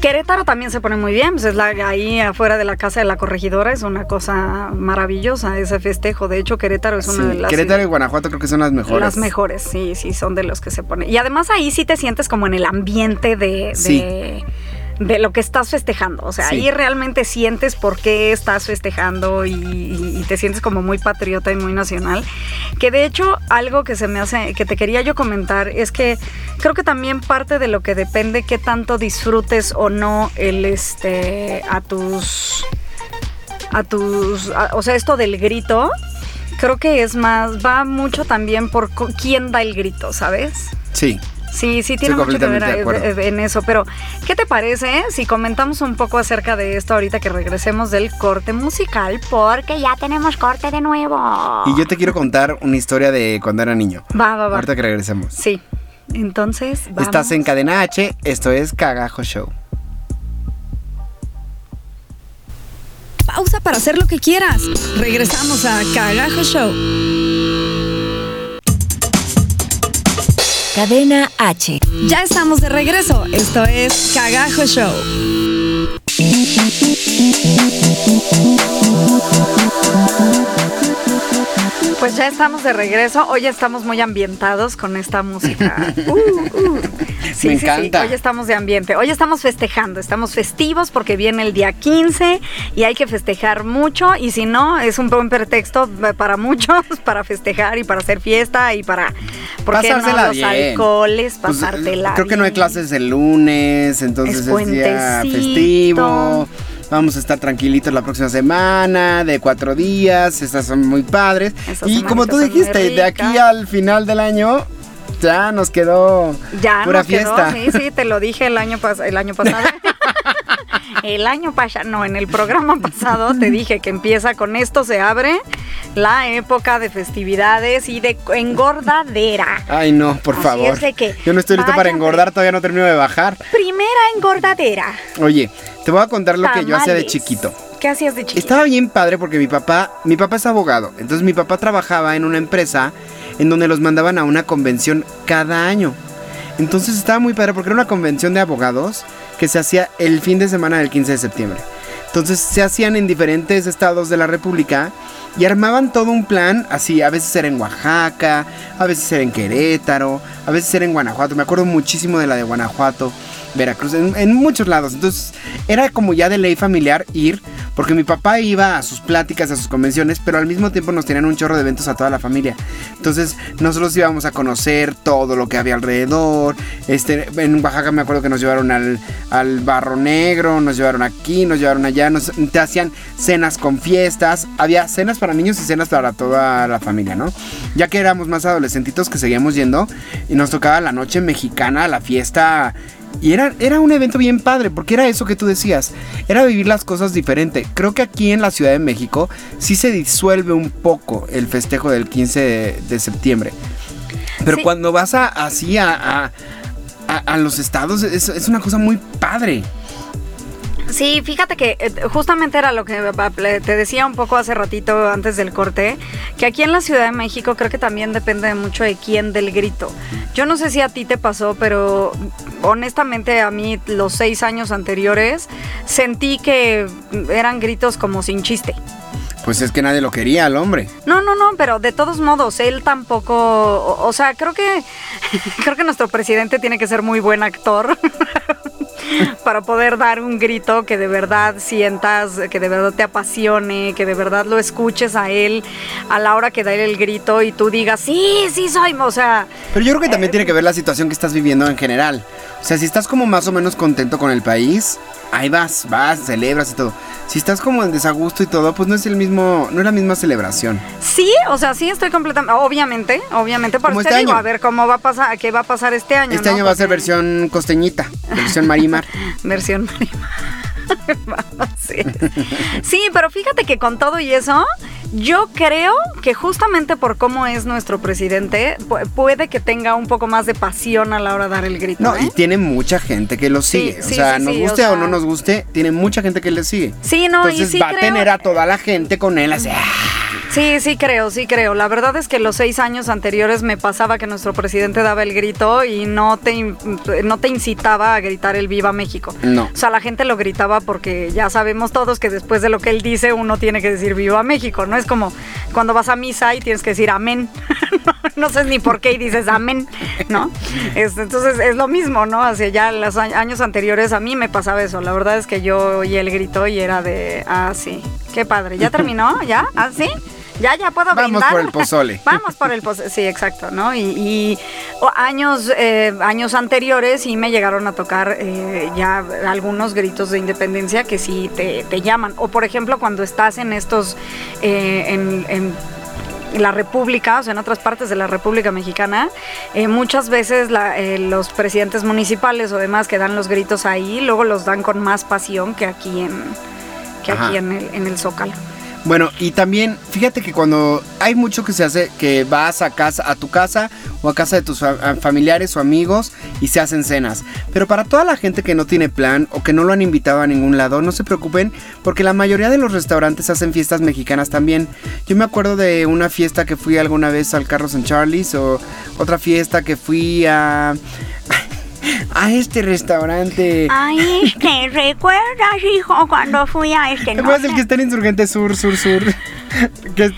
Querétaro también se pone muy bien, pues es la, ahí afuera de la casa de la corregidora, es una cosa maravillosa ese festejo. De hecho, Querétaro es una sí, de las Querétaro y Guanajuato creo que son las mejores. las mejores, sí, sí, son de los que se ponen. Y además ahí sí te sientes como en el ambiente de, de, Sí. De lo que estás festejando. O sea, Sí. ahí realmente sientes por qué estás festejando y, te sientes como muy patriota y muy nacional. Que de hecho, algo que se me hace, que te quería yo comentar, es que creo que también parte de lo que depende qué tanto disfrutes o no el este a tus a tus a- o sea esto del grito creo que es más va mucho también por quién da el grito sabes Sí. Sí, sí tiene Estoy mucho que ver eh, en eso, pero ¿qué te parece eh, si comentamos un poco acerca de esto ahorita que regresemos del corte musical? Porque ya tenemos corte de nuevo. Y yo te quiero contar una historia de cuando era niño. Va, va, va. Ahorita que regresemos. Sí. Entonces, vamos. Estás en Cadena H, esto es Cagajo Show. Pausa para hacer lo que quieras. Regresamos a Cagajo Show. Cadena H. Ya estamos de regreso. Esto es Cagajo Show. Pues ya estamos de regreso. Hoy estamos muy ambientados con esta música. Uh, uh. Sí, Me sí, sí. encanta. Hoy estamos de ambiente. Hoy estamos festejando. Estamos festivos porque viene el día 15 y hay que festejar mucho. Y si no, es un buen pretexto para muchos para festejar y para hacer fiesta y para. ¿Por qué no? Pasársela Los bien. alcoholes, Pues, pasártela. creo que no hay clases el lunes, entonces Es es, día festivo. Vamos a estar tranquilitos la próxima semana, de cuatro días. Estas son muy padres. Esas y como tú dijiste, de aquí al final del año, ya nos quedó Ya pura nos quedó, fiesta. sí, sí, te lo dije el año, pas- el año pasado. el año pasado, no, en el programa pasado te dije que empieza con esto, se abre la época de festividades y de engordadera. Ay, no, por Así favor. es de que Yo no estoy listo para engordar, todavía no termino de bajar. Primera engordadera. Oye, te voy a contar lo que yo hacía de chiquito. ¿Qué hacías de chiquito? Estaba bien padre porque mi papá, mi papá es abogado, entonces mi papá trabajaba en una empresa en donde los mandaban a una convención cada año. Entonces estaba muy padre porque era una convención de abogados que se hacía el fin de semana del 15 de septiembre. Entonces se hacían en diferentes estados de la República y armaban todo un plan, así, a veces era en Oaxaca, a veces era en Querétaro, a veces era en Guanajuato, me acuerdo muchísimo de la de Guanajuato, Veracruz, en, en muchos lados. Entonces era como ya de ley familiar ir, porque mi papá iba a sus pláticas, a sus convenciones, pero al mismo tiempo nos tenían un chorro de eventos a toda la familia. Entonces nosotros íbamos a conocer todo lo que había alrededor. Este, en Oaxaca me acuerdo que nos llevaron al, al Barro Negro, nos llevaron aquí, nos llevaron allá, nos te hacían cenas con fiestas. Había cenas para niños y cenas para toda la familia, ¿no? Ya que éramos más adolescentitos que seguíamos yendo y nos tocaba la noche mexicana, la fiesta y era, era un evento bien padre, porque era eso que tú decías, era vivir las cosas diferente. Creo que aquí en la Ciudad de México sí se disuelve un poco el festejo del 15 de, de septiembre. Pero Sí. cuando vas a, así a, a, a- a los estados, es, es una cosa muy padre. Sí, fíjate que eh, justamente era lo que eh, te decía un poco hace ratito antes del corte, que aquí en la Ciudad de México creo que también depende mucho de quién del grito. Yo no sé si a ti te pasó, pero honestamente a mí los seis años anteriores sentí que eran gritos como sin chiste. Pues es que nadie lo quería al hombre. No, no, no, pero de todos modos, él tampoco, o, o sea, creo que creo que nuestro presidente tiene que ser muy buen actor para poder dar un grito que de verdad sientas, que de verdad te apasione, que de verdad lo escuches a él a la hora que da él el grito y tú digas, sí, sí soy, o sea, Pero yo creo que también tiene que ver la situación que estás viviendo en general. O sea, si estás como más o menos contento con el país, ahí vas, vas, celebras y todo. Si estás como en desagusto y todo, pues no es el mismo, no es la misma celebración. sí, o sea, sí estoy completamente, obviamente, obviamente, por este te digo, año. a ver cómo va a pasar, qué va a pasar este año. Este ¿no? año va a ser versión costeñita, versión marimar. Versión Marimar. Sí, pero fíjate que con todo y eso, yo creo que justamente por cómo es nuestro presidente, pu- puede que tenga un poco más de pasión a la hora de dar el grito. No, ¿eh? y tiene mucha gente que lo sigue. sí, o sea, sí, nos o guste o, no nos guste, tiene mucha gente que le sigue. Sí, no, y Entonces sí va a tener a toda la gente con él así. ¡ah! Sí, sí creo, sí creo. La verdad es que los seis años anteriores me pasaba que nuestro presidente daba el grito y no te, no te incitaba a gritar el Viva México. No. O sea, la gente lo gritaba porque ya sabemos todos que después de lo que él dice uno tiene que decir Viva México. No es como cuando vas a misa y tienes que decir amén. no, sé ni por qué y dices amén, ¿no? Es- entonces es lo mismo, ¿no? Hacia ya los años anteriores a mí me pasaba eso. La verdad es que yo oí el grito y era de, ah, sí, qué padre. ¿Ya terminó? ¿Ya? ¿Ah, sí? Ya, ya puedo Vamos brindar. por el pozole. Vamos por el pozole, sí, exacto, ¿no? Y, y, años, eh, años anteriores sí me llegaron a tocar eh, ya algunos gritos de independencia que sí te, te llaman. O por ejemplo, cuando estás en estos, eh, en, en la República, o sea, en otras partes de la República Mexicana, eh, muchas veces la- eh, los presidentes municipales o demás que dan los gritos ahí, luego los dan con más pasión que aquí en, que Ajá. aquí en el, en el Zócalo. Bueno, y también fíjate que cuando hay mucho que se hace, que vas a casa, a tu casa o a casa de tus familiares o amigos y se hacen cenas. Pero para toda la gente que no tiene plan o que no lo han invitado a ningún lado, no se preocupen porque la mayoría de los restaurantes hacen fiestas mexicanas también. Yo me acuerdo de una fiesta que fui alguna vez al Carlos en Charlie's o otra fiesta que fui a a este restaurante. Ay, este, ¿recuerdas, hijo, cuando fui a este? ¿Te no acuerdas el que está en Insurgente Sur, Sur, Sur? que,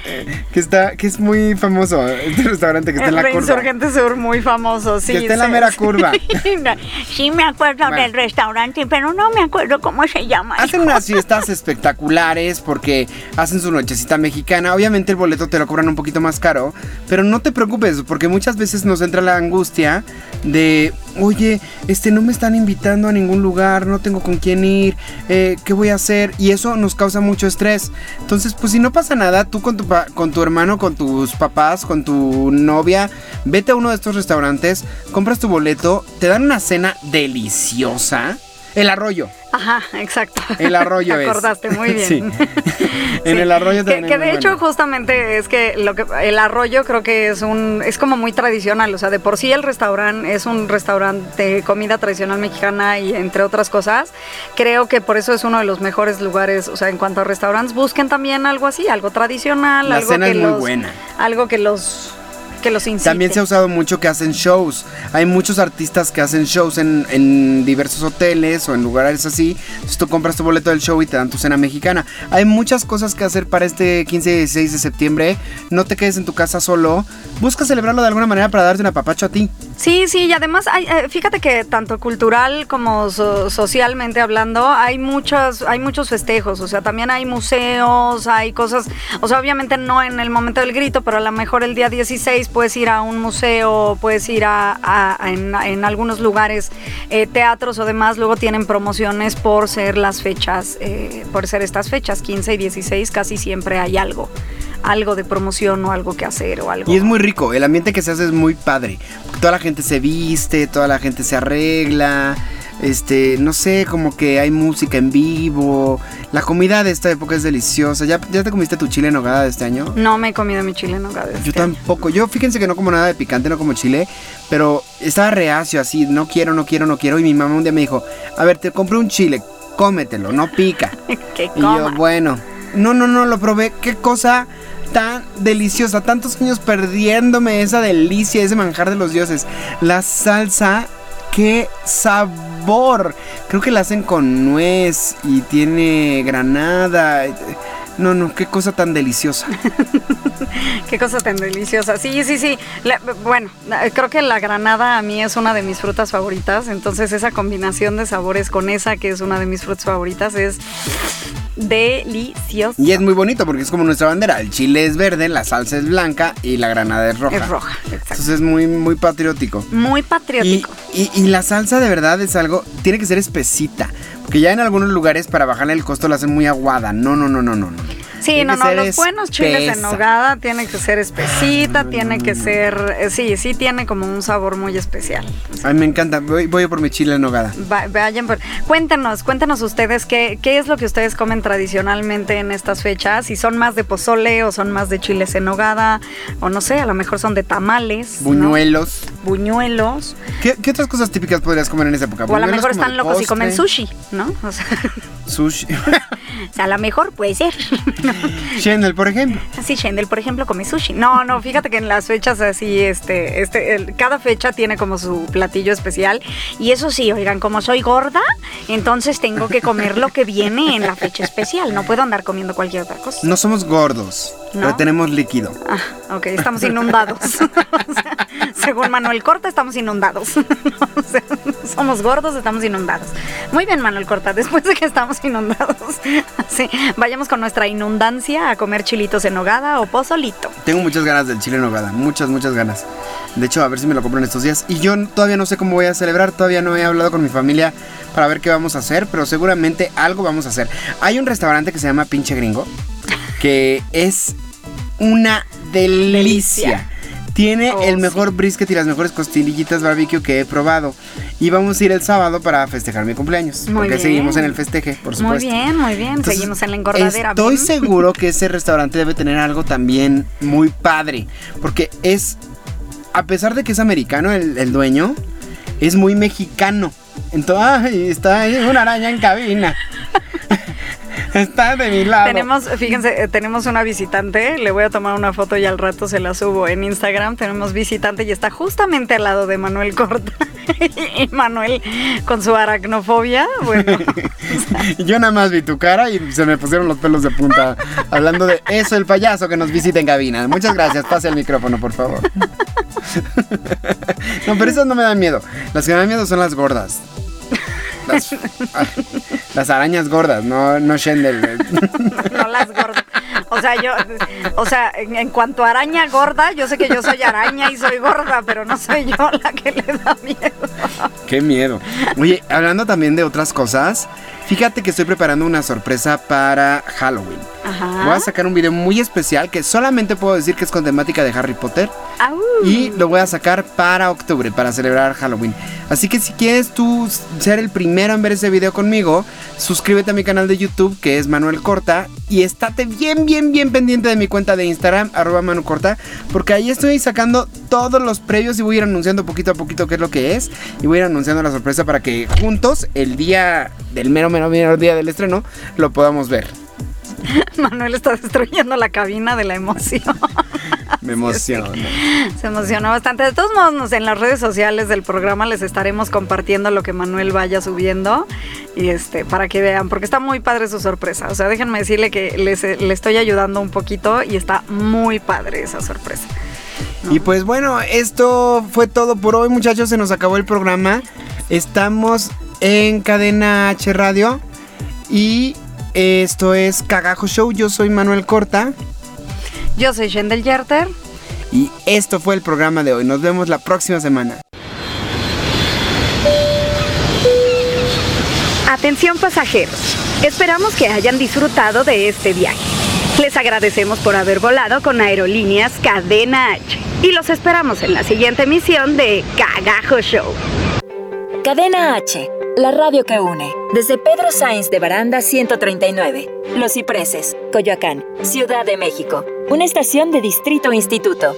que está, que es muy famoso, este restaurante que está en la curva. Insurgente Sur, muy famoso, sí. Que está en la mera sí. curva. Sí me acuerdo Bueno. del restaurante, pero no me acuerdo cómo se llama. Hacen hijo. unas fiestas espectaculares porque hacen su nochecita mexicana. Obviamente el boleto te lo cobran un poquito más caro, pero no te preocupes porque muchas veces nos entra la angustia de, oye, este no me están invitando a ningún lugar, no tengo con quién ir, eh, ¿qué voy a hacer? Y eso nos causa mucho estrés. Entonces, pues si no pasa nada, tú con tu, con tu hermano, con tus papás, con tu novia, vete a uno de estos restaurantes, compras tu boleto, te dan una cena deliciosa. El arroyo. Ajá, exacto. El arroyo Te es. acordaste muy bien. Sí. En Sí. el arroyo que, también. que es de hecho bueno. justamente es que lo que el arroyo creo que es un es como muy tradicional, o sea, de por sí el restaurante es un restaurante de comida tradicional mexicana y entre otras cosas, creo que por eso es uno de los mejores lugares, o sea, en cuanto a restaurantes, busquen también algo así, algo tradicional, La algo cena que es muy los buena. algo que los que los incite. También se ha usado mucho que hacen shows. Hay muchos artistas que hacen shows en, en diversos hoteles o en lugares así. Entonces tú compras tu boleto del show y te dan tu cena mexicana. Hay muchas cosas que hacer para este 15 y 16 de septiembre. No te quedes en tu casa solo. Busca celebrarlo de alguna manera para darte un apapacho a ti. Sí, sí, y además hay, eh, fíjate que tanto cultural como so- socialmente hablando hay muchos, hay muchos festejos, o sea, también hay museos, hay cosas, o sea, obviamente no en el momento del grito, pero a lo mejor el día 16 puedes ir a un museo, puedes ir a, en algunos lugares, eh, teatros o demás, luego tienen promociones por ser las fechas, eh, por ser estas fechas, 15 y 16, casi siempre hay algo, algo de promoción o algo que hacer o algo. Y es muy rico. El ambiente que se hace es muy padre. Toda la gente se viste, toda la gente se arregla. Este, no sé, como que hay música en vivo. La comida de esta época es deliciosa. ¿Ya, ya te comiste tu chile en nogada de este año? No me he comido mi chile en nogada Yo este año. tampoco. Yo fíjense que no como nada de picante, no como chile, pero estaba reacio así, no quiero, no quiero, no quiero. Y mi mamá un día me dijo, a ver, te compré un chile, cómetelo, no pica. que y yo, coma. bueno, no, no, no, lo probé. Qué cosa tan deliciosa. Tantos años perdiéndome esa delicia, ese manjar de los dioses. La salsa, qué sabor. Creo que la hacen con nuez y tiene granada. No, no, qué cosa tan deliciosa. Qué cosa tan deliciosa. Sí, sí, sí. Bueno, creo que la granada a mí es una de mis frutas favoritas. Entonces esa combinación de sabores con esa que es una de mis frutas favoritas es deliciosa. Y es muy bonito porque es como nuestra bandera. El chile es verde, la salsa es blanca y la granada es roja. Es roja, exacto. Entonces es muy, muy patriótico. Muy Y, patriótico. y- y la salsa de verdad es algo, tiene que ser espesita. Porque ya en algunos lugares para bajarle el costo la hacen muy aguada. No, no, no, no, no. no. Sí, no, no, los buenos chiles en nogada tienen que ser espesita, tiene que ser, eh, sí, sí tiene como un sabor muy especial. A mí me encanta. Voy, voy por mi chile en nogada. Va- vayan por- Cuéntenos, cuéntenos ustedes qué, qué es lo que ustedes comen tradicionalmente en estas fechas, si son más de pozole o son más de chiles en nogada, o no sé, a lo mejor son de tamales, ¿no? Buñuelos. buñuelos, ¿Qué, qué otras cosas típicas podrías comer en esa época? o a lo mejor están locos y comen sushi, ¿no? O sea, Sushi. O sea, a lo mejor puede ser. Chendel, por ejemplo. Así, Shendel, por ejemplo, come sushi. No, no, fíjate que en las fechas así, este, este, el- cada fecha tiene como su platillo especial. Y eso sí, oigan, como soy gorda, entonces tengo que comer lo que viene en la fecha especial. No puedo andar comiendo cualquier otra cosa. No somos gordos, ¿No? pero tenemos líquido. Ah, ok, estamos inundados. O sea, según Manuel Corta, estamos inundados. O sea, somos gordos, estamos inundados. Muy bien, Manuel Corta, después de que estamos inundados, sí, vayamos con nuestra inundancia a comer chilitos en nogada o pozolito. Tengo muchas ganas del chile en nogada, muchas, muchas ganas. De hecho, a ver si me lo compro en estos días. Y yo todavía no sé cómo voy a celebrar, todavía no he hablado con mi familia para ver qué vamos a hacer, pero seguramente algo vamos a hacer. Hay un restaurante que se llama Pinche Gringo, que es una delicia. Tiene Oh, el sí. mejor brisket y las mejores costillitas barbecue que he probado. Y vamos a ir el sábado para festejar mi cumpleaños. Muy porque bien. seguimos en el festeje, por Muy supuesto. bien, muy bien. Entonces, Seguimos en la engordadera. Estoy bien. seguro que ese restaurante debe tener algo también muy padre. Porque es, a pesar de que es americano el, el dueño, es muy mexicano. Entonces, ay, está ahí una araña en cabina. Está de mi lado. Tenemos, fíjense, eh, tenemos una visitante, le voy a tomar una foto y al rato se la subo en Instagram. Tenemos visitante y está justamente al lado de Manuel Corta. y Manuel con su aracnofobia, bueno, Yo nada más vi tu cara y se me pusieron los pelos de punta hablando de eso, el payaso que nos visita en cabina. Muchas gracias, pase el micrófono, por favor. No, pero esas no me dan miedo. Las que me dan miedo son las gordas. Las, ah, las arañas gordas, no, no Shendel. no las gordas. O sea, yo, o sea, en, en cuanto a araña gorda, yo sé que yo soy araña y soy gorda, pero no soy yo la que le da miedo. Qué miedo. Oye, hablando también de otras cosas, fíjate que estoy preparando una sorpresa para Halloween. Ajá. Voy a sacar un video muy especial que solamente puedo decir que es con temática de Harry Potter. Au. Y lo voy a sacar para octubre, para celebrar Halloween. Así que si quieres tú ser el primero en ver ese video conmigo, suscríbete a mi canal de YouTube, que es Manuel Corta. Y estate bien, bien, bien pendiente de mi cuenta de Instagram, arroba Manu Corta. Porque ahí estoy sacando todos los previos y voy a ir anunciando poquito a poquito qué es lo que es. Y voy a ir anunciando la sorpresa para que juntos, el día del mero, mero, mero día del estreno, lo podamos ver. Manuel está destruyendo la cabina de la emoción. Me emociona. Se emociona bastante. De todos modos, en las redes sociales del programa les estaremos compartiendo lo que Manuel vaya subiendo y este para que vean, porque está muy padre su sorpresa. O sea, déjenme decirle que les, eh, le estoy ayudando un poquito y está muy padre esa sorpresa. Y pues bueno, esto fue todo por hoy, muchachos. Se nos acabó el programa. Estamos en Cadena H Radio. Y esto es Cagajo Show. Yo soy Manuel Corta. Yo soy Shendel Yerter. Y esto fue el programa de hoy. Nos vemos la próxima semana. Atención pasajeros, esperamos que hayan disfrutado de este viaje. Les agradecemos por haber volado con Aerolíneas Cadena H y los esperamos en la siguiente emisión de Cagajo Show. Cadena H, la radio que une. Desde Pedro Sainz de Baranda 139, Los Cipreses, Coyoacán, Ciudad de México. Una estación de Distrito Instituto.